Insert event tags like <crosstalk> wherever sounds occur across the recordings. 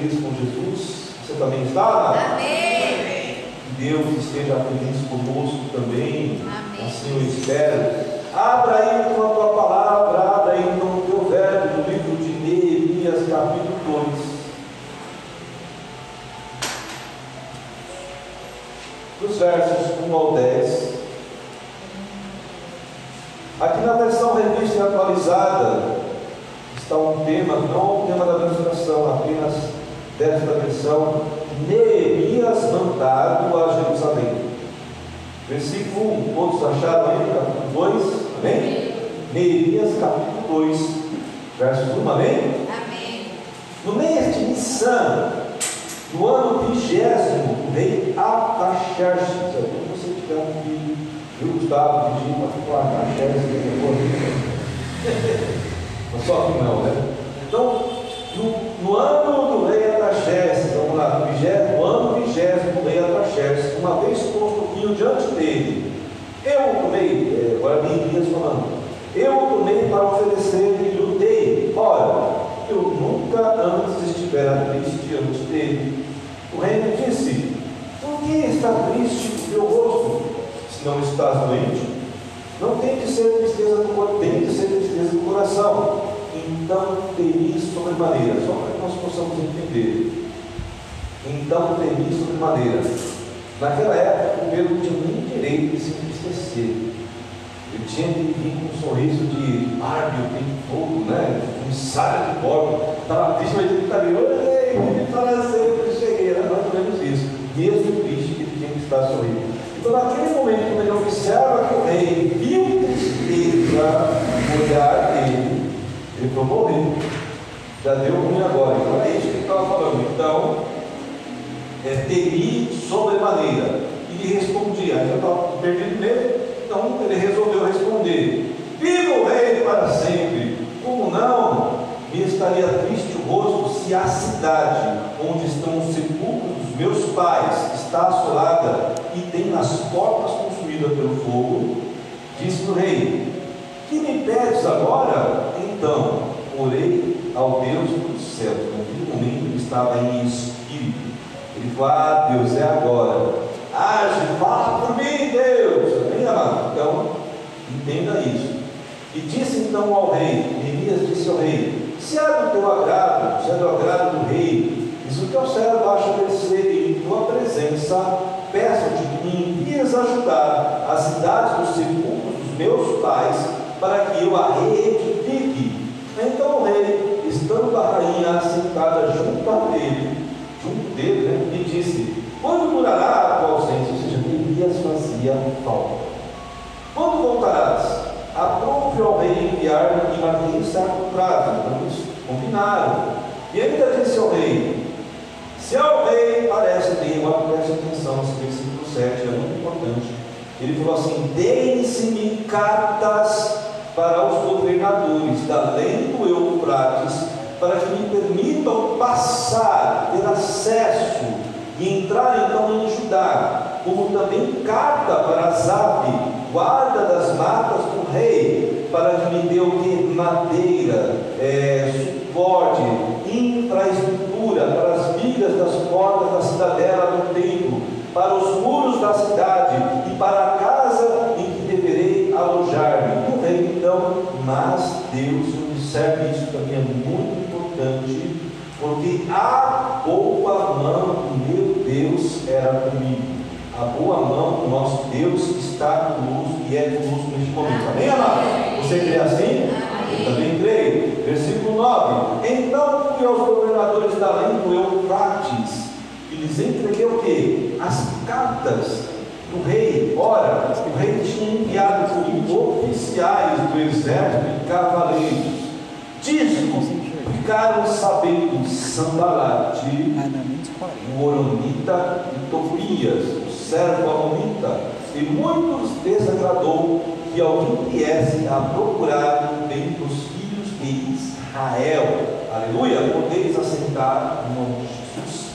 feliz com Jesus? Você também está? Amém. Que Deus esteja feliz conosco também. Amém. Assim eu espero. Abra aí com a tua palavra, abra aí com o teu verbo no livro de Neemias, capítulo 2. Dos versos 1 ao 10. Aqui na versão revista e atualizada está um tema, não o tema da ministração, apenas desta versão, Neemias mandado a Jerusalém. Versículo 1, todos acharam aí, capítulo 2, amém? Neemias, capítulo 2, versos 1, amém? Amém. No mês de Nissan, no ano vigésimo, o rei Ataxerxes, se você tiver um filho, eu Gustavo pedi para falar Ataxerxes, <laughs> mas só que não, né? Então, no, no ano do rei Ataxerxes, vamos lá, no, vigésimo, no ano vigésimo do rei Ataxerxes, uma vez posto o rio diante dele, eu tomei, é, agora Neemias falando, eu tomei para oferecer e lutei. Ora, eu nunca antes estivera triste diante dele. O rei me disse: Por que está triste o teu rosto? Se não estás doente, não tem de ser tristeza do corpo, tem de ser tristeza do coração. Então temi sobremaneira, só para que nós possamos entender. Então temi sobremaneira. Naquela época, o Pedro não tinha nem direito de se entristecer. Ele tinha que vir com um sorriso de árbio, tem fogo, né? Um ensaio de porco. Estava triste, mas ele estava ali, ei, para sempre eu cheguei, era mais ou menos isso. Mesmo triste que ele tinha que estar sorrindo. Então, naquele momento, quando ele observa que o rei viu tristeza olhar ele falou, morrer. Já deu ruim agora. Então, é isso que ele estava falando. Então, é, temi sobremaneira. E lhe respondia, eu estava perdido mesmo. Então ele resolveu responder: Viva o rei para sempre! Como não me estaria triste o rosto se a cidade onde estão os sepulcros dos meus pais está assolada e tem as portas consumidas pelo fogo? Disse o rei: Que me pedes agora? Então orei ao Deus dos céus. Naquele momento ele estava em espírito. Ele falou: Ah, Deus, é agora. Age, fala por mim, Deus. Amém, amado? Então, entenda isso. E disse então ao rei, Neemias disse ao rei: Se é do teu agrado, se é do agrado do rei, diz o teu servo acha e em tua presença, peço-te que me envies ajudar a cidade dos sepulcros dos meus pais, para que eu a reedifique. Então o rei, estando a rainha assentada junto a ele, junto dele, né, lhe disse: quando durará a tua ausência? Ou seja, Neemias fazia falta. Quando voltarás? Aprove ao rei enviar e marquei certo prazo. Então eles combinaram. E ainda disse ao rei: Se ao rei parece agora preste atenção, esse versículo 7 é muito importante. Ele falou assim: Deem-se-me cartas para os governadores da lei do Eufrates, para que me permitam passar, ter acesso e entrar então em Judá, como também carta para Zabe, guarda das matas do rei, para que me dê o que? Madeira, é, suporte, infraestrutura para as vigas das portas da cidadela do templo, para os muros da cidade e para a casa em que deverei alojar-me. E o rei então, mas Deus, observe isso também é muito importante, porque a boa mão do meu Deus era comigo. A boa mão do nosso Deus está conosco e é conosco neste momento. Amém, amado? Você crê assim? Eu também creio. Versículo 9. Então fui aos governadores da lei do Eufrates e lhes entreguei o quê? As cartas do rei. Ora, o rei tinha enviado comigo oficiais do exército e cavaleiros. Disso ficaram sabendo Sambalate, o e Tobias, o servo Amonita, e muitos desagradou que alguém viesse a procurar o bem dos filhos de Israel. Aleluia! Podeis assentar no nome de Jesus.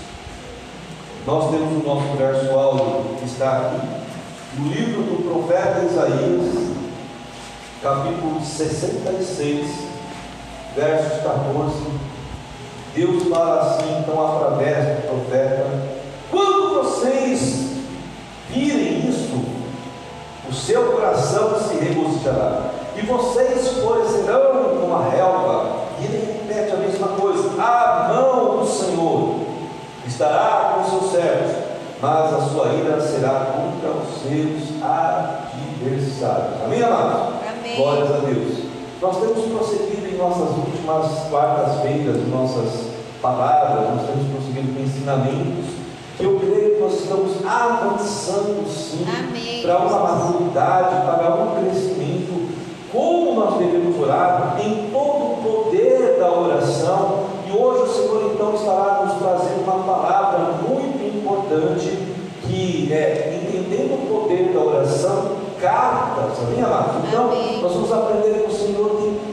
Nós temos o nosso verso áudio que está aqui, no livro do profeta Isaías, capítulo 66 versos 14 Deus fala assim, então, através do profeta: quando vocês virem isso, o seu coração se regozijará, e vocês florescerão como a relva. E ele repete a mesma coisa: a mão do Senhor estará com os seus servos, mas a sua ira será contra os seus adversários. Amém, amados? Amém. Glórias a Deus. Nós temos prosseguido em nossas últimas quartas-feiras, nossas palavras, nós temos prosseguido com ensinamentos, que eu creio que nós estamos avançando sim Amém. para uma maturidade, para um crescimento. Como nós devemos orar em todo o poder da oração. E hoje o Senhor então estará nos trazendo uma palavra muito importante que é entendendo o poder da oração, cartas, amém, amados? Então, nós vamos aprender que o Senhor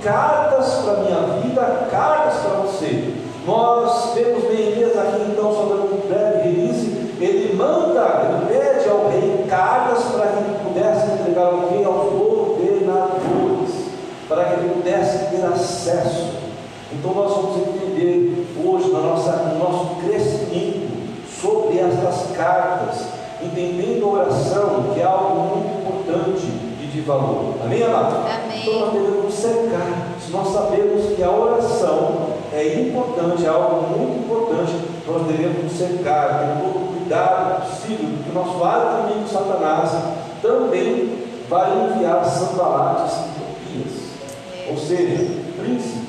cartas para a minha vida, cartas para você. Nós vemos Neemias aqui, então, só dando um breve release, ele manda, ele pede ao rei cartas para que ele pudesse entregar ao rei aos governadores, para que ele pudesse ter acesso. Então nós vamos entender hoje na nossa, no nosso crescimento sobre estas cartas, entendendo a oração, que é algo muito importante e de valor. Amém, amado? Amém. Então nós devemos cercar. Nós sabemos que a oração é importante, é algo muito importante, nós devemos cercar, ter todo o cuidado possível, porque o nosso alto amigo Satanás também vai enviar sandalates e topias. Ou seja, príncipes,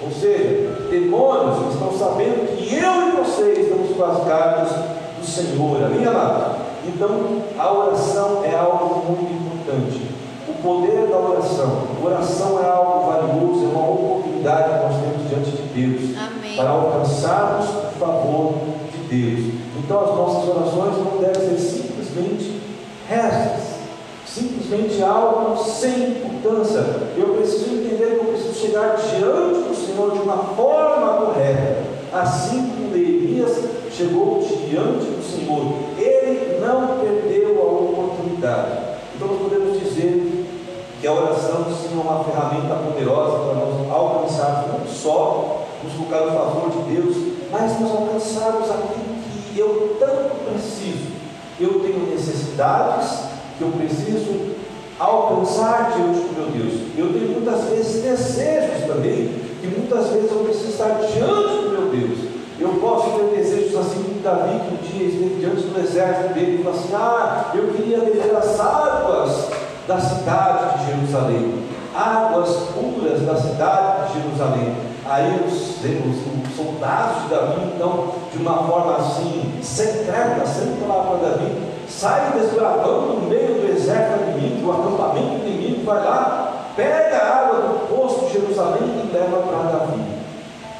ou seja, demônios que estão sabendo que eu e você estamos com as cartas do Senhor, amém, amado? Então, a oração é algo muito importante. O poder da oração, oração é algo valioso, é uma oportunidade que nós temos diante de Deus Amém. para alcançarmos o favor de Deus. Então, as nossas orações não devem ser simplesmente restas, simplesmente algo sem importância. Eu preciso entender que eu preciso chegar diante do Senhor de uma forma correta, assim como Neemias chegou diante do Senhor. Ele não perdeu a oportunidade. Então, nós podemos dizer que a oração sim é uma ferramenta poderosa para nós alcançarmos não só nos colocar no favor de Deus, mas nós alcançarmos aquilo que eu tanto preciso. Eu tenho necessidades que eu preciso alcançar diante do meu Deus. Eu tenho muitas vezes desejos também, que muitas vezes eu preciso estar diante do meu Deus. Eu posso ter desejos assim como Davi, que um dia esteve diante do exército dele e falou assim: Ah, eu queria beber as águas da cidade de Jerusalém, águas puras da cidade de Jerusalém. Aí os, os, os soldados de Davi, então, de uma forma assim, secreta, sem falar para Davi, saem desbravando no meio do exército inimigo, do acampamento inimigo, vai lá, pega a água do poço de Jerusalém e leva para Davi.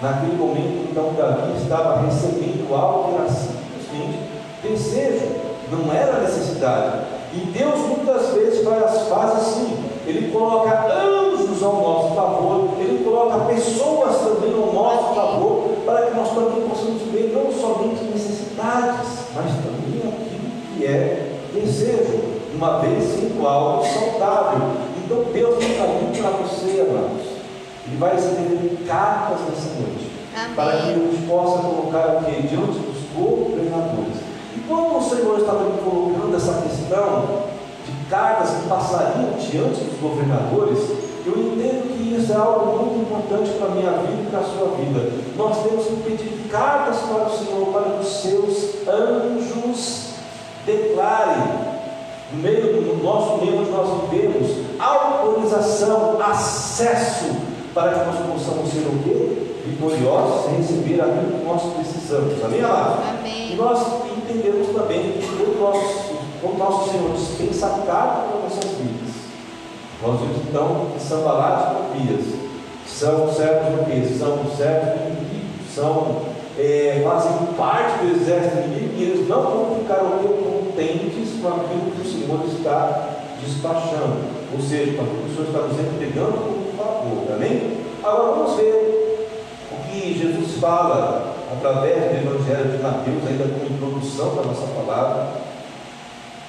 Naquele momento, então, Davi estava recebendo algo que era simplesmente desejo, não era necessidade. E Deus muitas vezes faz, faz assim: Ele coloca anjos ao nosso favor, Ele coloca pessoas também ao nosso favor, para que nós também possamos ver não somente necessidades, mas também aquilo que é desejo, uma vez sendo algo saudável. Então Deus tem caminho para você, amados. Ele vai escrever cartas nessa noite, Amém. para que gente possa colocar o que? Diante dos governadores. E como o Senhor está me colocando essa questão de cartas que passariam diante dos governadores, eu entendo que isso é algo muito importante para a minha vida e para a sua vida. Nós temos que pedir cartas para o Senhor, para que os seus anjos declarem, no meio do nosso meio onde nós vivemos, autorização, acesso, para que nós possamos ser o quê? Vitoriosos e receber aquilo que nós precisamos. Amém? Amém. E nós entendemos também que o nosso, o nosso Senhor dispensa a carta para nossas vidas. Nós vimos então que são baladas e Tobias, são servos do quê? São servos do inimigo, são, é, fazem parte do exército inimigo e eles não vão ficar contentes com aquilo que o Senhor está despachando, ou seja, com aquilo que o Senhor está nos entregando como favor, amém? Agora vamos ver o que Jesus fala através do Evangelho de Mateus, ainda como introdução da nossa palavra,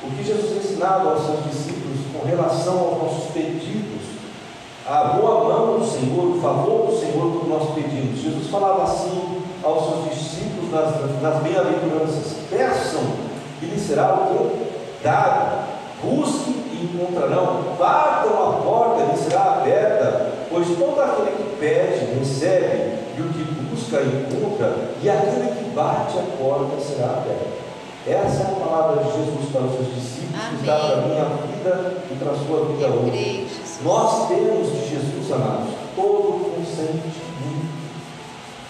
o que Jesus ensinava aos seus discípulos com relação aos nossos pedidos, a boa mão do Senhor, o favor do Senhor que nós pedimos. Jesus falava assim aos seus discípulos nas, nas bem-aventuranças: peçam e lhes será o que? Dado. Busquem e encontrarão. Batam a porta e lhes será aberta. Pois todo aquele que pede, recebe, e o que busca, encontra, e aquele que bate a porta será aberta. Essa é a palavra de Jesus para os seus discípulos, Amém. que está para a minha vida e para a sua vida hoje. Nós temos de Jesus, amados, todo o consentimento.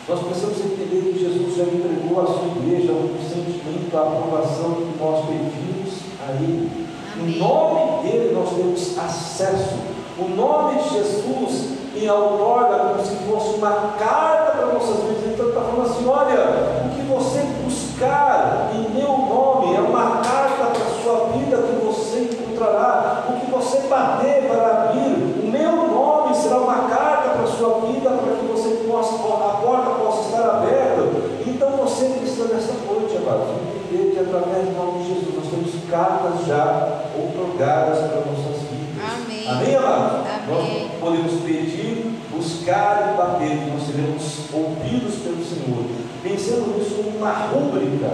Nós precisamos entender que Jesus já entregou à sua igreja o consentimento, a aprovação que nós pedimos a Ele. Amém. Em nome dele nós temos acesso. O nome de Jesus em outorga como se fosse uma carta para nossas vidas. Então está falando assim: olha, o que você buscar em meu nome é uma carta para a sua vida que você encontrará. O que você bater para abrir, o meu nome será uma carta para a sua vida para que você possa, a porta possa estar aberta. Então você precisa nessa noite, amados, entender que através do nome de Jesus nós temos cartas já outorgadas para nossas vidas. Amém. Amém, amados? Amém. Nós podemos pedir, buscar e bater, que nós seremos ouvidos pelo Senhor. Pensando nisso como uma rúbrica.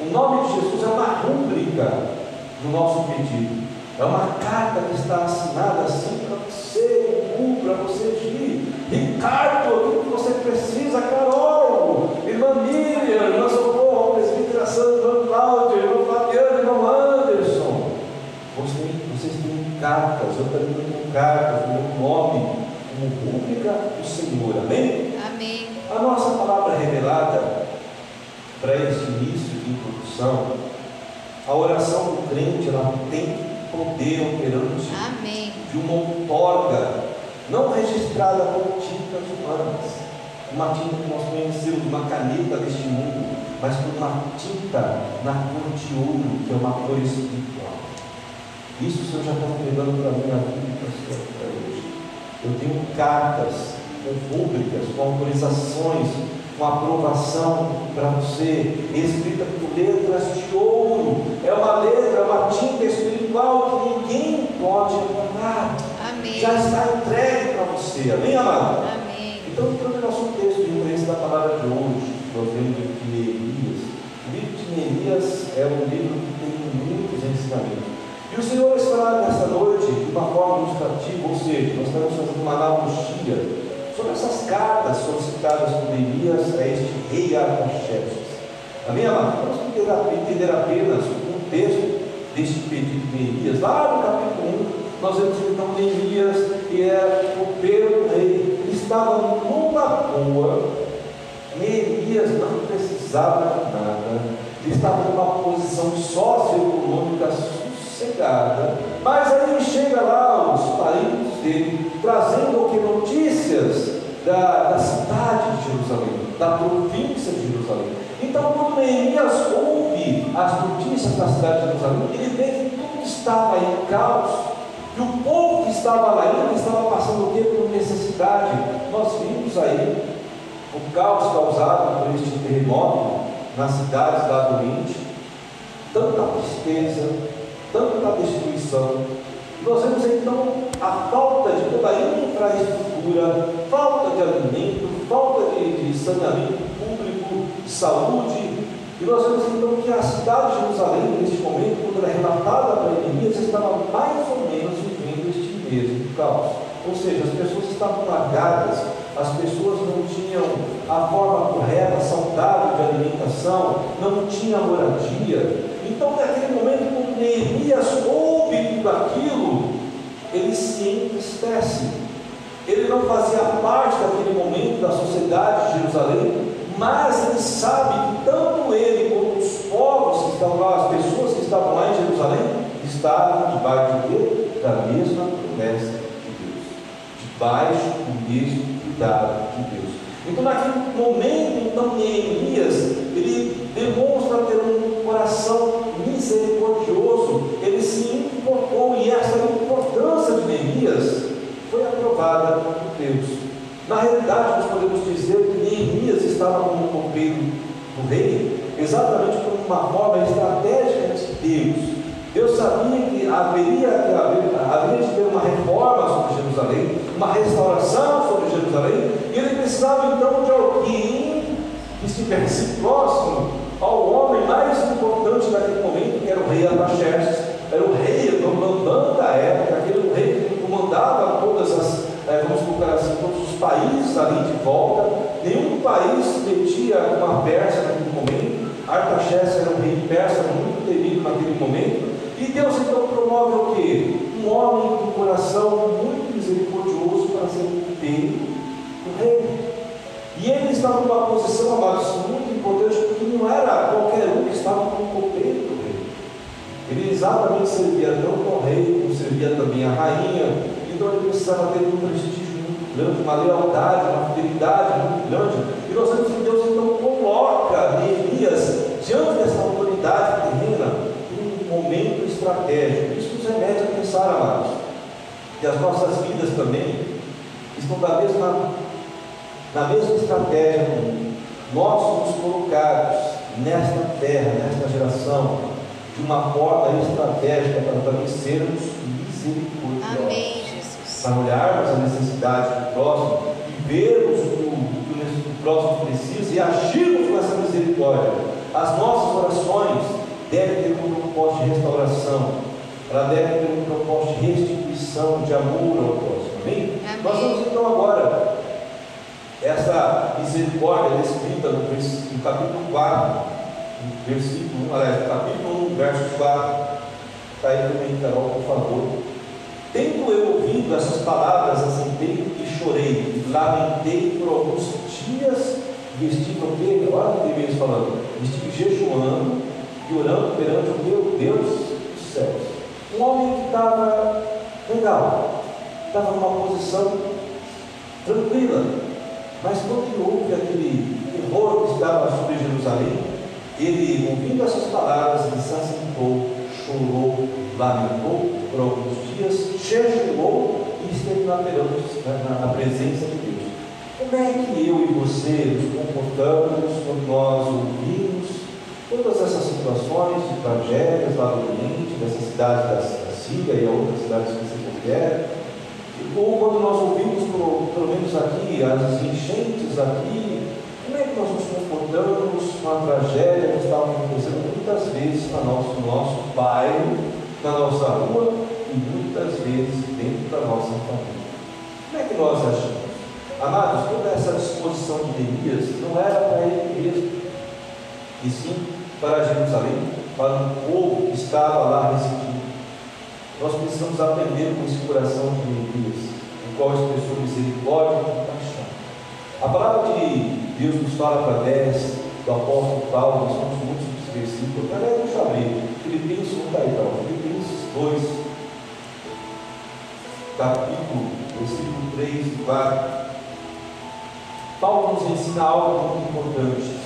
O nome de Jesus é uma rúbrica do nosso pedido. É uma carta que está assinada assim para você, para você ir. Ricardo, o que você precisa, Carol, irmã Miriam, irmã Socorro, presbítera Santa, irmã Cláudia, irmã Fabiana, irmão Anderson. Vocês, vocês têm cartas, eu também tenho cartas, o meu nome, como rúbrica do Senhor. Amém? Amém. A nossa palavra revelada para esse início de introdução, a oração do crente, ela tem poder operante Amém. de uma outorga não registrada com tintas humanas, uma tinta que nós conhecemos, uma caneta deste mundo, mas com uma tinta na cor de ouro, que é uma cor espiritual. Isso o Senhor já está entregando para mim na vida para a sua vida hoje. Eu tenho cartas com públicas, com autorizações com aprovação para você, escrita por letras de ouro. É uma letra, uma tinta espiritual que ninguém pode apagar. Amém. Já está entregue para você. Amém, amado? Amém. Então, entrando no nosso texto de referência da palavra de hoje, nós vemos de Neemias. O livro de Neemias é um livro que tem muitos ensinamentos. E o Senhor estará nessa noite de uma forma ilustrativa, ou seja, nós estamos fazendo uma analogia sobre essas cartas solicitadas por Neemias a este rei Artaxerxes. Amém, amado? Vamos entender apenas um texto deste pedido de Neemias. Lá no capítulo 1, nós vemos então Neemias, que é o primeiro rei, ele estava numa boa. Neemias não precisava de nada, ele estava numa posição socioeconômica sossegada, mas aí chega lá os parentes dele, trazendo o que notícias da, da cidade de Jerusalém, da província de Jerusalém. Então, quando Neemias ouve as notícias da cidade de Jerusalém, ele vê que tudo estava em caos, que o povo que estava lá ainda estava passando o que por necessidade. Nós vimos aí o caos causado por este terremoto nas cidades lá do Oriente, tanta tristeza, tanta destruição. Nós vemos então a falta de toda a infraestrutura, falta de alimento, falta de, de saneamento público, de saúde. E nós vemos então que a cidade de Jerusalém, neste momento, quando era relatada para Neemias, estava mais ou menos vivendo este mesmo caos. Ou seja, as pessoas estavam largadas, as pessoas não tinham a forma correta, saudável de alimentação, não tinha moradia. Então, naquele momento, quando Neemias ouve tudo aquilo, ele se entristece. Ele não fazia parte daquele momento da sociedade de Jerusalém, mas ele sabe que tanto ele como os povos que estavam lá, as pessoas que estavam lá em Jerusalém, estavam debaixo de da mesma promessa de Deus, debaixo do mesmo cuidado de Deus. Então, naquele momento, então, Neemias, ele demonstra ter um coração misericordioso, ele se importou, e essa importância de Neemias foi aprovada por Deus. Na realidade, nós podemos dizer que estava como copeiro do rei, exatamente por uma forma estratégica de Deus. Deus sabia que haveria, que haver, haveria de ter uma reforma sobre Jerusalém, uma restauração sobre Jerusalém, e ele precisava então de alguém que estivesse próximo ao homem mais importante daquele momento, que era o rei Ataxerxes, era o rei, comandante da época, aquele rei que comandava todas as, é, vamos colocar assim, todos os países ali de volta. Nenhum país metia uma Pérsia naquele momento. Artaxerxes era um rei persa muito temido naquele momento. E Deus então promove o quê? Um homem com coração muito misericordioso para ser o rei. E ele estava numa posição, amados, muito importante, porque não era qualquer um que estava com o copeiro do rei. Ele exatamente servia tanto ao rei, como servia também à rainha. Então ele precisava ter um prestígio grande, uma lealdade, uma fidelidade muito grande. E nós vemos que Deus então coloca Neemias diante dessa autoridade terrena em um momento estratégico. Isso nos remete a pensar, amados, que as nossas vidas também estão da mesma na mesma estratégia, nós somos colocados nesta terra, nesta geração, de uma forma estratégica para também sermos misericordiosos. Amém, Para olharmos a necessidade do próximo e vermos o que o próximo precisa e agirmos com essa misericórdia. As nossas orações devem ter um propósito de restauração, ela deve ter um propósito de restituição, de amor ao próximo. Amém? Amém. Nós vamos então agora essa misericórdia descrita no, no capítulo 4, no versículo 1, aliás, capítulo 1, verso 4. Está aí também, Carol, por favor. Tendo eu ouvido essas palavras, assentei e chorei, lamentei por alguns dias, vestindo o quê? Olha o que Deus falando, estive jejuando e orando perante o meu Deus dos céus. Um homem que estava legal, estava numa posição tranquila, mas quando houve aquele terror que estava sobre Jerusalém, ele, ouvindo essas palavras, ele se assentou, chorou, lamentou por alguns dias, e esteve na, na, na presença de Deus. Como é que eu e você nos comportamos quando nós ouvimos todas essas situações de tragédias lá do Oriente, dessa cidade da, da Síria e outras cidades que você confere? ou quando nós ouvimos, pelo menos aqui, as enchentes aqui, como é que nós nos comportamos com a tragédia que está acontecendo muitas vezes no nosso, no nosso bairro, na nossa rua e muitas vezes dentro da nossa família? Como é que nós agimos? Amados, toda essa disposição de Neemias não era para ele mesmo, e sim para Jerusalém, para o povo que estava lá residindo. Nós precisamos aprender com esse coração de Neemias, o qual expressou misericórdia e compaixão. A palavra de Deus nos fala através do apóstolo Paulo, nós somos muitos versículos, aliás, deixa eu abrir, Filipenses, não está aí, Filipenses 2, capítulo, versículo 3 e 4. Paulo nos ensina algo muito importante.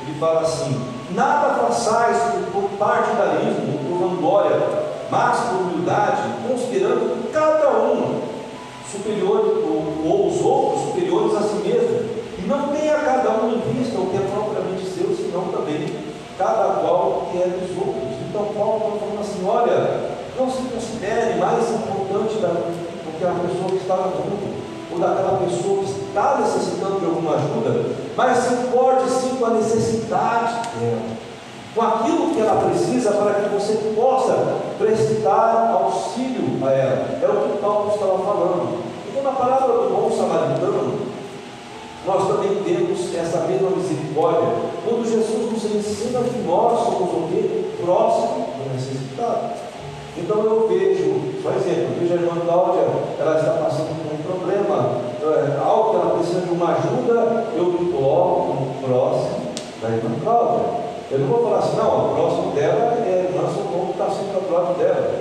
Ele fala assim: Nada façais por partidarismo ou por vanglória, mas por humildade, considerando cada um superior, ou, ou, os outros superiores a si mesmo, e não tenha cada um em vista o que é propriamente seu, senão também cada qual que é dos outros. Então Paulo está falando assim, olha, não se considere mais importante do que a pessoa que está no mundo, ou daquela pessoa que está necessitando de alguma ajuda, mas se importe sim com a necessidade dela com aquilo que ela precisa para que você possa prestar auxílio a ela. É o que Paulo estava falando. Então, na palavra do bom samaritano, nós também temos essa mesma misericórdia, quando Jesus nos ensina que nós somos o quê? Próximo do necessitado. Então eu vejo, por exemplo, vejo a irmã Cláudia, ela está passando por um problema, é, algo que ela precisa de uma ajuda, eu me coloco próximo da irmã Cláudia. Eu não vou falar assim, não, o próximo dela é irmã Socorro que está sempre ao lado dela.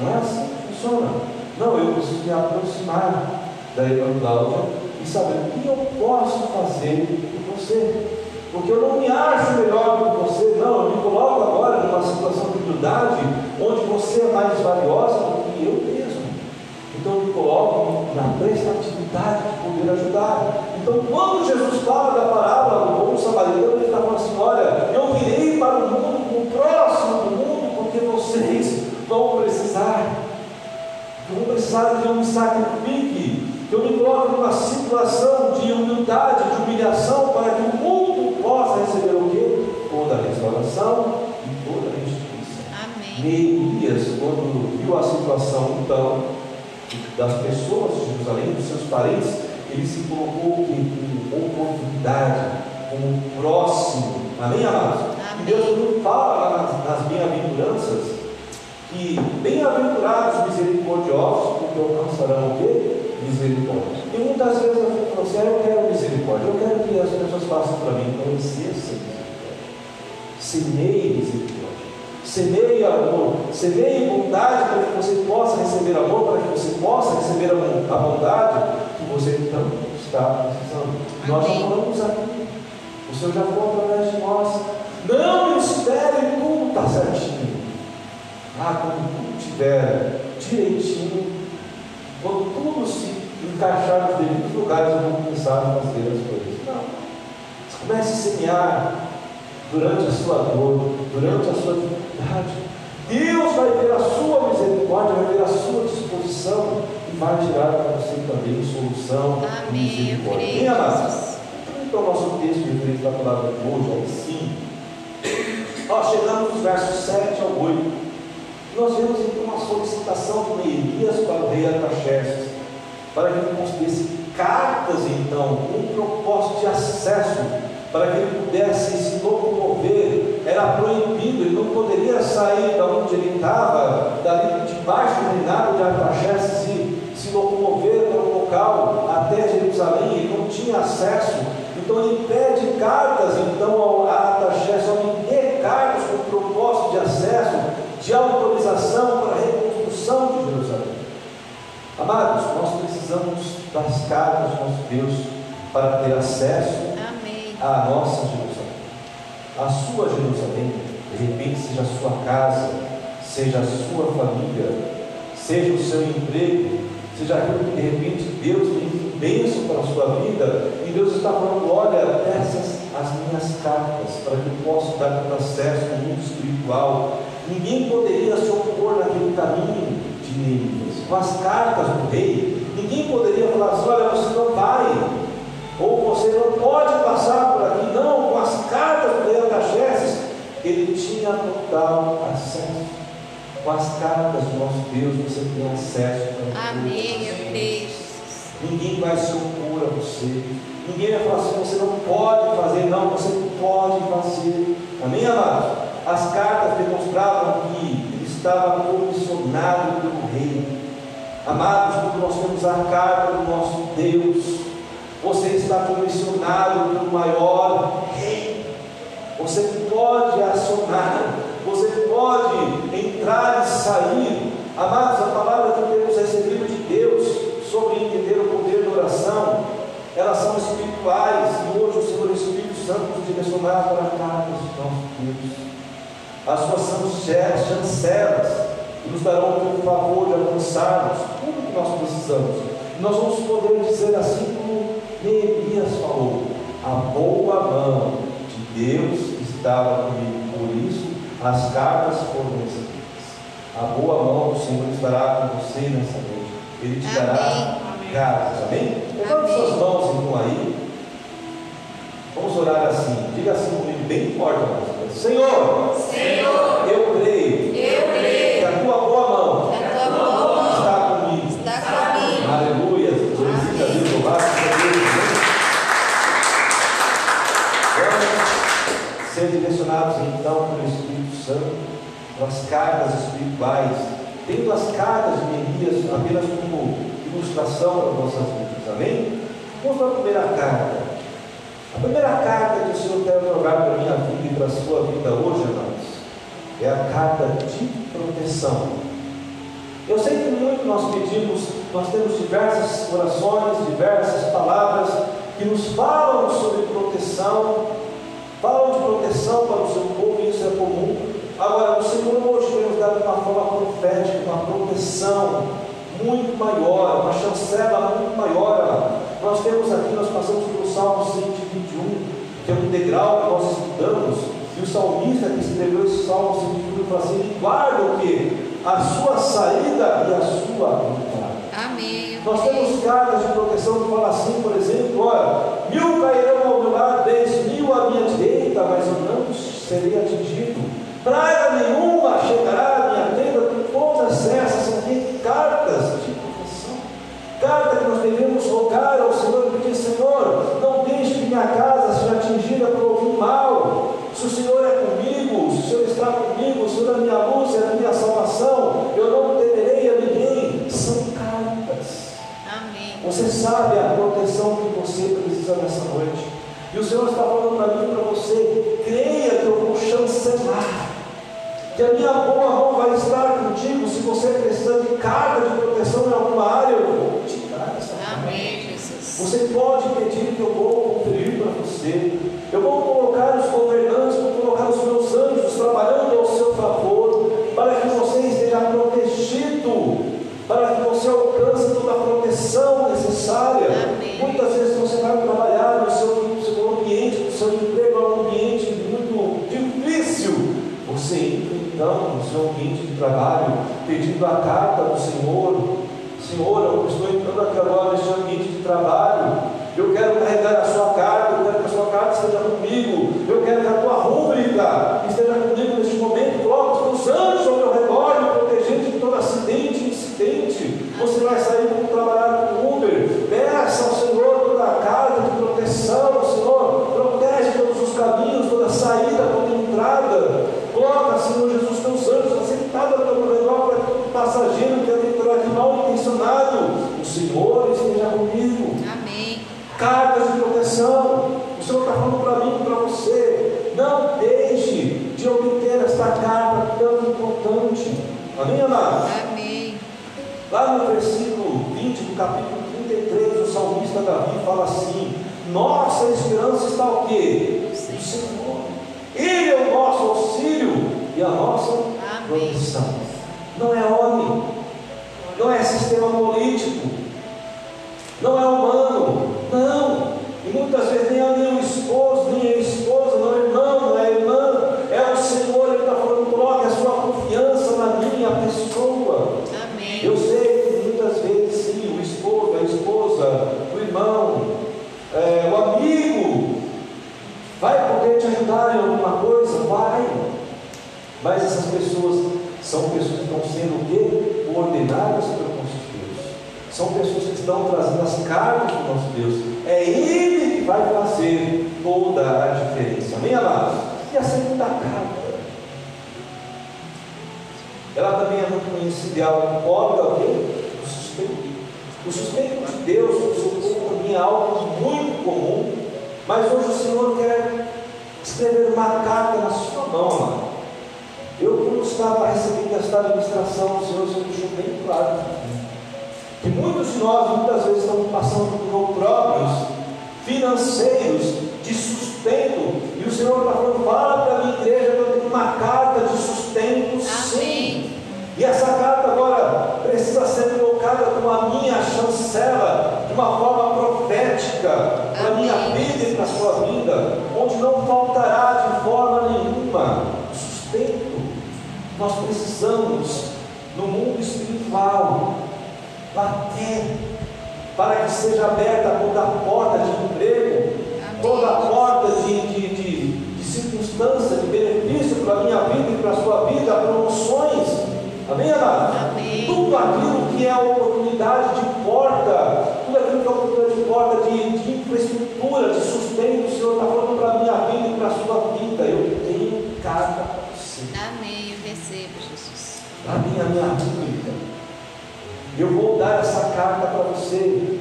Não é assim que funciona. Não, eu preciso me aproximar da irmã Cláudia e saber o que eu posso fazer por você. Porque eu não me acho melhor do que você, não, eu me coloco agora numa situação de humildade onde você é mais valiosa do que eu mesmo. Então eu me coloco na prestatividade de poder ajudar. Então quando Jesus fala da parábola do bom samaritano, ele está falando assim, olha, eu virei para o mundo, o próximo do mundo, porque vocês vão precisar. Vão precisar que eu me sacrifique, que eu me coloque numa situação de humildade, de humilhação, para que o salvação e toda a justiça. Amém. Neemias, quando viu a situação então das pessoas de Jerusalém, dos seus parentes, ele se colocou com oportunidade, como próximo. Amém, amados? E Deus não fala lá nas, nas bem-aventuranças que bem-aventurados misericordiosos, porque alcançarão o quê? Misericórdia. E muitas vezes eu fico assim, eu quero misericórdia, eu quero que as pessoas façam para mim, exerça misericórdia. Semeie misericórdia. Semeie amor, semeie bondade para que você possa receber amor, para que você possa receber a bondade que você tanto está precisando. Nós já falamos aqui, o Senhor já falou através de nós. Não espere tudo está certinho. Ah, quando tudo estiver direitinho, quando tudo se encaixar nos devidos lugares, eu vou começar a fazer as coisas. Não. Comece a semear durante a sua dor, durante a sua dificuldade. Deus vai ver a sua misericórdia, vai ver a sua disposição e vai tirar para você também solução Amém. e misericórdia. Minha amados, então o nosso texto referente da palavra de hoje, aí sim. Nós chegamos nos versos 7 ao 8 nós vemos então uma solicitação de Neemias para o rei Artaxerxes, para que ele concedesse cartas, então, com um propósito de acesso, para que ele pudesse se locomover. Era proibido, ele não poderia sair da onde ele estava, dali debaixo do reinado de Artaxerxes, e se locomover para um local até Jerusalém, ele não tinha acesso. Então ele pede cartas então ao Artaxerxes, ao dê cartas com propósito de acesso de autorização para a reconstrução de Jerusalém. Amados, nós precisamos das cartas do nosso Deus para ter acesso. À nossa Jerusalém. A sua Jerusalém, de repente, seja a sua casa, seja a sua família, seja o seu emprego, seja aquilo que de repente Deus tem bênção para a sua vida, e Deus está falando: olha, essas as minhas cartas, para que eu possa dar acesso ao mundo espiritual, Ninguém poderia se opor naquele caminho de Neemias. Com as cartas do rei, ninguém poderia falar assim: olha, você não vai, ou você não pode passar por aqui. Não, com as cartas do rei Artaxerxes, ele tinha total acesso. Com as cartas do nosso Deus, você tem acesso para Amém, meu Deus. Ninguém vai se opor a você. Ninguém vai falar assim: você não pode fazer. Não, você pode fazer. Amém, amados? As cartas demonstravam que ele estava comissionado pelo rei. Amados, quando nós temos a carta do nosso Deus, você está comissionado pelo maior rei. Você pode acionar, você pode entrar e sair. Amados, a palavra que temos recebido de Deus sobre entender o poder da oração, elas são espirituais e hoje o Senhor Espírito Santo nos direcionar para a carta do nosso Deus as suas chancelas, que nos darão o favor de alcançarmos tudo que nós precisamos. E nós vamos poder dizer assim como Neemias falou: a boa mão de Deus estava comigo, por isso as cartas foram recebidas. A boa mão do Senhor estará com você nessa noite. Ele te dará cartas. Amém? Levante suas mãos então aí. Vamos orar assim. Diga assim comigo, bem forte, Senhor, Senhor, eu creio, eu creio que a tua boa mão, que a tua boa mão está comigo. Está comigo. Aleluia. Glorifica a Deus, louvado seja Deus. Vamos ser direcionados então pelo Espírito Santo para as cartas espirituais, tendo as cartas de Neemias apenas como ilustração para nossas vidas. Amém? Vamos para a primeira carta. A primeira carta que o Senhor quer jogar para a minha vida e para a sua vida hoje, amados, é a carta de proteção. Eu sei que muito nós pedimos, nós temos diversas orações, diversas palavras que nos falam sobre proteção, falam de proteção para o seu povo, isso é comum. Agora, o Senhor hoje tem nos dado uma forma profética, uma proteção muito maior, uma chancela muito maior. Nós temos aqui, nós passamos pelo Salmo 121, que é um degrau que nós estudamos, e o salmista que escreveu esse Salmo 121 fala assim: guarda o que? A sua saída e a sua entrada. Amém. Nós temos cartas de proteção que falam assim, por exemplo, olha, mil cairão ao meu lado, dez mil à minha direita, mas eu não serei atingido Praga nenhuma chegará à minha tenda, porque todas essas são aqui cartas de confissão. Carta que nós devemos rogar ao Senhor e pedir, Senhor, não deixe que minha casa seja atingida por algum mal. Se o Senhor é comigo, se o Senhor está comigo, o Senhor é a minha luz, é a minha salvação, eu não temerei a ninguém. São cartas. Amém. Você sabe a proteção que você precisa nessa noite. E o Senhor está falando para mim e para você, creia que eu vou chancelar que a minha boa mão vai estar contigo. Se você precisar de carga de proteção em alguma área, eu vou te dar essa carga. Amém, Jesus. Você pode pedir que eu vou conferir para você. Eu vou colocar os governantes, vou colocar os meus anjos trabalhando ao seu favor, para que você esteja protegido, para que você alcance toda a proteção necessária. Amém. Muitas vezes você vai trabalhar no seu, no seu ambiente, no seu emprego, é um ambiente muito difícil. Você entra então no seu ambiente de trabalho, pedindo a carta do Senhor. Senhor, eu estou entrando aqui agora neste ambiente de trabalho. Eu quero carregar a sua carta, eu quero que a sua carta esteja comigo. Eu quero que a tua rúbrica pessoas são pessoas que estão sendo o quê? Ordenadas pelo nosso Deus. São pessoas que estão trazendo as cartas do nosso Deus. É Ele que vai fazer toda a diferença. Amém, amados? E a segunda carta. Ela também é muito conhecida, ela aborda o quê? O suspeito. O suspeito de Deus, o seu povo também é algo muito comum, mas hoje o Senhor quer escrever uma carta na sua mão, amado. Eu, quando estava recebendo esta administração, o Senhor, o Senhor deixou bem claro que muitos de nós, muitas vezes, estamos passando por próprios financeiros de sustento, e o Senhor está falando, fala para a minha igreja que eu tenho uma carta de sustento, sim. E essa carta agora precisa ser colocada como a minha chancela, de uma forma profética, para a minha vida e para a sua vida, onde não faltará de forma nenhuma. Nós precisamos, no mundo espiritual, bater para que seja aberta toda a porta de emprego, Amém. toda a porta de, de, de, de circunstância, de benefício para a minha vida e para a sua vida, promoções. Amém. Tudo aquilo que é oportunidade de porta, tudo aquilo que é oportunidade de porta, de, de infraestrutura, de sustento, o Senhor está falando para a minha vida e para a sua vida. Eu tenho carta para você. Amém. Eu recebo, Para mim, a minha. Eu vou dar essa carta para você,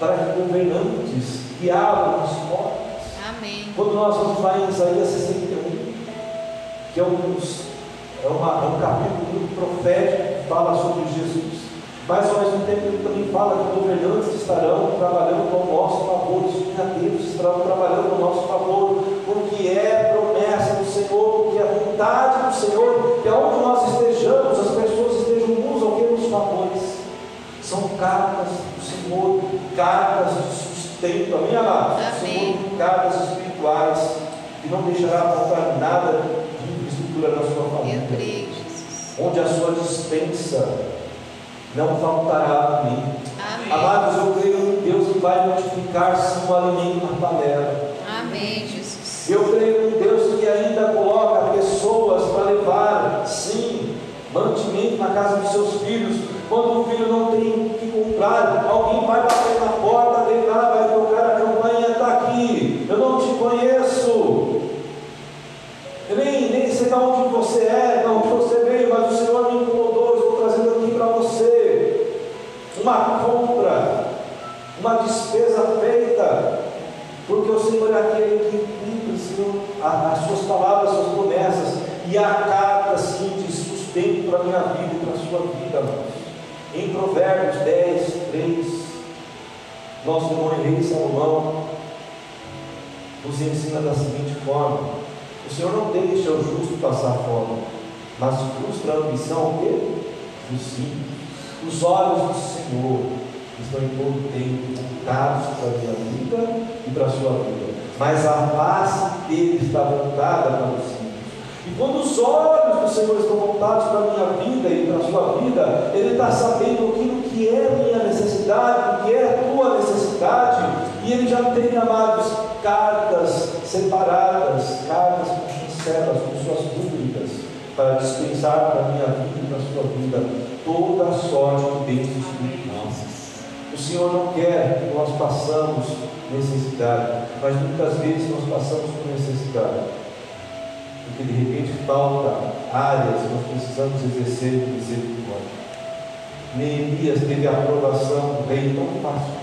para que governantes que abram as portas. Amém. Quando nós vamos lá em Isaías 61, que é um, é uma- é um capítulo muito profético que fala sobre Jesus, mas ao mesmo tempo ele também fala que governantes estarão trabalhando ao nosso favor, os vingadeiros estarão trabalhando ao nosso favor, porque é promessa do Senhor, porque é vontade São cartas do Senhor, cartas de sustento, amém, amados? Amém. Senhor cartas espirituais que não deixará faltar nada de infraestrutura na sua família, creio, onde a sua dispensa não faltará a mim. Amém. Amados, eu creio em Deus que vai multiplicar sim o alimento na panela. Amém, Jesus. Eu creio em Deus que ainda coloca pessoas para levar, sim, mantimento na casa dos seus filhos. Quando o filho não tem comprar, alguém vai bater na porta dele lá, vai tocar a campanha, está aqui. Eu não te conheço. Nem, nem sei de onde você é, de onde você veio, mas o Senhor me incomodou, estou trazendo aqui para você uma compra, uma despesa feita, porque o Senhor é aquele que cumpre, Senhor, as suas palavras, as suas promessas, e a carta, sim, de sustento para a minha vida e para a sua vida. Em Provérbios 10, 3, nosso irmão Rei Salomão nos ensina da seguinte forma: o Senhor não deixa o justo passar fome, mas frustra a ambição dos simples. Os olhos do Senhor estão em todo tempo voltados para a minha vida e para a sua vida, mas a face dele está voltada para simples. E quando os olhos do Senhor estão voltados para a minha vida e para a sua vida, Ele está sabendo aquilo que é minha necessidade, o que é tua necessidade, e Ele já tem, amados, cartas separadas, cartas com chancelas, com suas dúvidas, para dispensar para a minha vida e para a sua vida toda a sorte de bênçãos espirituais. O Senhor não quer que nós passamos necessidade, mas muitas vezes nós passamos por necessidade. Porque de repente falta áreas que nós precisamos exercer de misericórdia. Neemias teve a aprovação do rei tão fácil.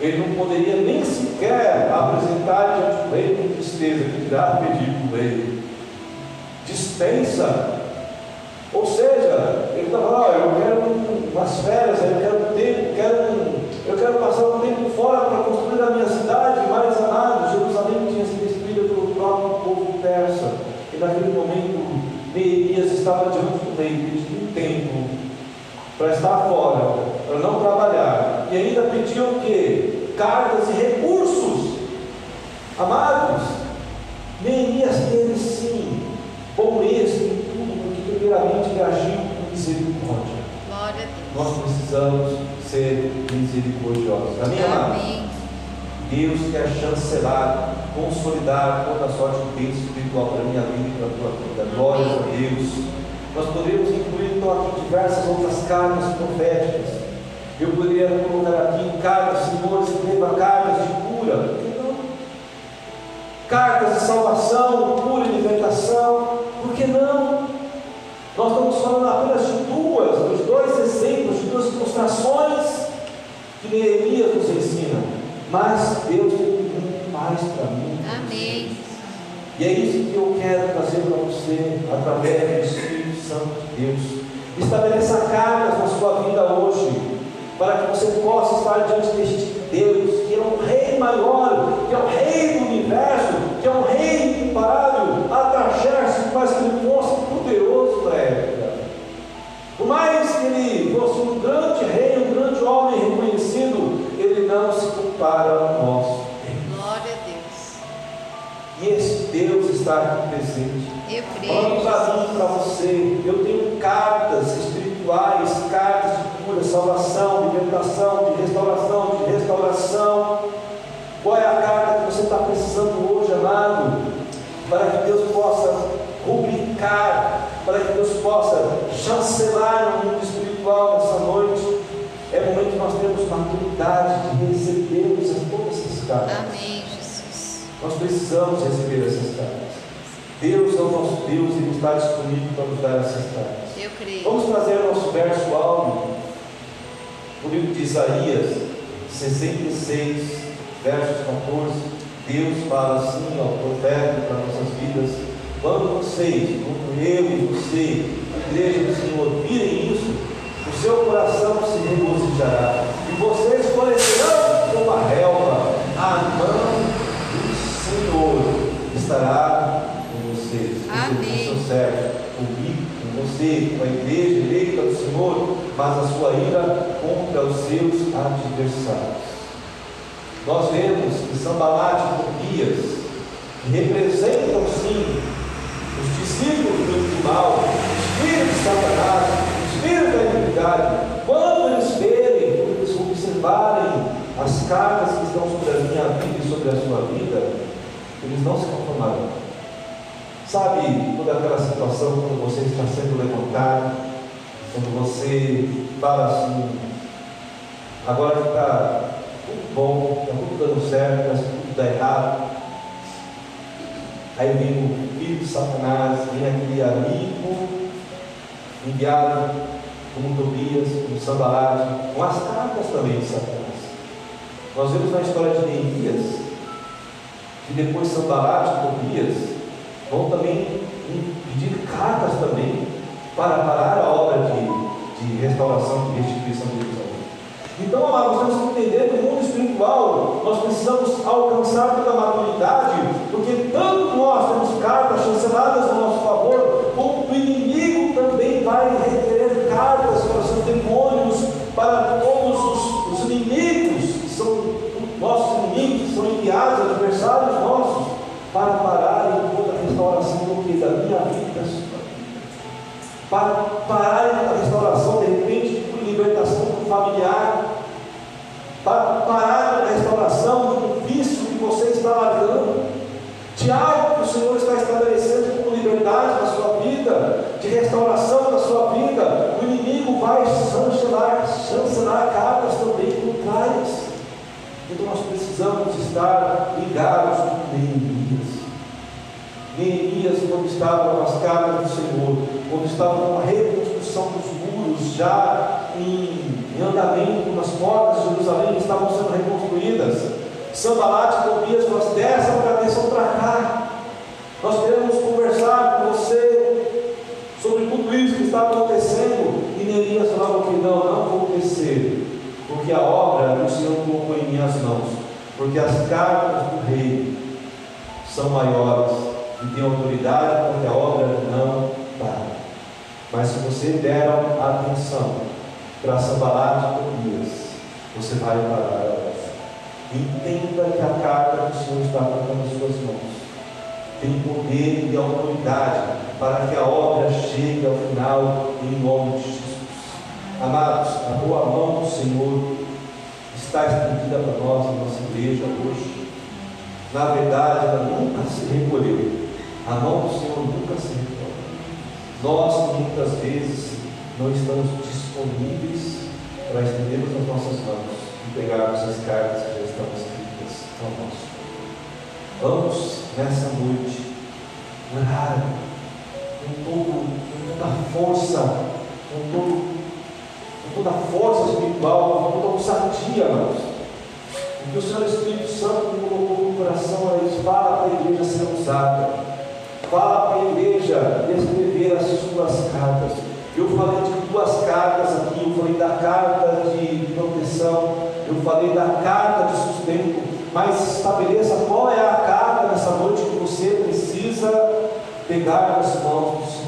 Ele não poderia nem sequer apresentar diante do rei com tristeza, que irá pedir para o rei. Dispensa. Ou seja, ele falando, ah, eu quero umas férias, eu quero tempo, quero, eu quero passar um tempo fora para construir a minha cidade, mais amado. Jerusalém tinha sido destruída pelo próprio povo persa. E naquele momento, Neemias estava diante do rei, pedindo um tempo para estar fora, para não trabalhar. E ainda pediu o quê? Cartas e recursos. Amados, Neemias teve sim bom êxito em tudo, porque primeiramente ele agiu com misericórdia. Glória a Deus. Nós precisamos ser misericordiosos. Amém, amado? Amém. Deus quer chancelar, consolidar toda sorte de bênção espiritual para a minha vida e para a tua vida. Glória a Deus. Nós poderíamos incluir então aqui diversas outras cartas proféticas. Eu poderia colocar aqui cartas, Senhor, escreva cartas de cura. Por que não? Cartas de salvação, cura e libertação. Por que não? Nós estamos falando apenas de duas, dos dois exemplos, de duas ilustrações que Neemias nos ensina. Mas Deus tem mais para mim. Amém. E é isso que eu quero trazer para você, através do Espírito Santo de Deus. Estabeleça cargas na sua vida hoje, para que você possa estar diante deste Deus, que é um Rei maior, que é o Rei do universo, que é um Rei imparável, Ataxerxes, mas que ele fosse poderoso na época. Por mais que ele fosse um grande rei, um grande homem reconhecido, ele não se compara ao nosso está aqui presente. Eu Falando creio. para mim, para você, eu tenho cartas espirituais, cartas de cura, salvação, libertação, de restauração, de restauração. Qual é a carta que você está precisando hoje, amado? Para que Deus possa rubricar, para que Deus possa chancelar no mundo espiritual nessa noite. É momento que nós temos maturidade de recebermos todas essas cartas. Amém, Jesus. Nós precisamos receber essas cartas. Deus é o nosso Deus e Ele está disponível para nos dar cartas. Eu creio. Vamos trazer o nosso verso áudio, o livro de Isaías 66, versos 14. Deus fala assim ao profeta para nossas vidas. Quando vocês, quando eu e você, a igreja do Senhor, virem isso, o seu coração se regozijará e vocês florescerão como a relva. A mão do Senhor estará. Amém. Com seu servo, comigo, com você, com a igreja eleita do Senhor, mas a sua ira contra os seus adversários. Nós vemos que Sambalate e Tobias que representam sim os discípulos do mal, o espírito de Satanás, o espírito da iniquidade. Quando eles verem, quando eles observarem as cartas que estão sobre a minha vida e sobre a sua vida, eles não se conformarão. Sabe toda aquela situação quando você está sendo levantado, quando você fala assim, agora está tudo bom, está tudo dando certo, mas tudo dá errado. Aí vem o filho de Satanás, vem aquele amigo enviado como Tobias, como Sambalate, com as cartas também de Satanás. Nós vemos na história de Neemias, que depois Sambalat e Tobias vão também pedir cartas também para parar a obra de, de restauração e restituição de Jerusalém. Então, amados, nós temos que entender que no mundo espiritual nós precisamos alcançar toda a maturidade, porque tanto nós temos cartas chanceladas no nosso favor, como o inimigo também vai requerer cartas para os demônios, para todos os, os inimigos, que são nossos inimigos, que são enviados, adversários nossos, para pararem toda a restauração do que? Da vida. Para pararem a restauração, de repente, de libertação familiar, para parar a restauração do vício que você está largando, de algo que o Senhor está estabelecendo como liberdade na sua vida, de restauração na sua vida, o inimigo vai chancelar, chancelar cargas também contrárias. Então nós precisamos estar ligados com Neemias. Neemias, quando estava com as cargas do Senhor, quando estava com a reconstrução dos muros já em, em andamento, nas portas de Jerusalém estavam sendo reconstruídas, Sambalat e Tobias, nós dessa atenção para cá. Nós queremos conversar com você sobre tudo isso que está acontecendo. E Neemias falava que não, não vou acontecer, porque a obra o Senhor colocou em minhas mãos, porque as cartas do rei são maiores e têm autoridade porque a obra não para. Mas se você der atenção para Sambalat e Tobias, você vai parar a. Entenda que a carta que o Senhor está colocando nas suas mãos tem poder e autoridade para que a obra chegue ao final em nome de Jesus. Amados, a boa mão do Senhor está estendida para nós, na nossa igreja hoje. Na verdade, ela nunca se recolheu. A mão do Senhor nunca se recolheu. Nós, muitas vezes, não estamos disponíveis para estendermos as nossas mãos e pegarmos as cartas que já estão escritas ao nosso. Vamos, nessa noite, orar com, todo, com toda a força, com, todo, com toda a força espiritual, com toda a ousadia, irmãos. Porque o Senhor Espírito Santo colocou no coração a. Fala para a igreja ser usada. Fala para a igreja escrever as suas cartas. Eu falei de duas cartas aqui, eu falei da carta de proteção, eu falei da carta de sustento, mas estabeleça qual é a carta nessa noite que você precisa pegar nas mãos do Senhor.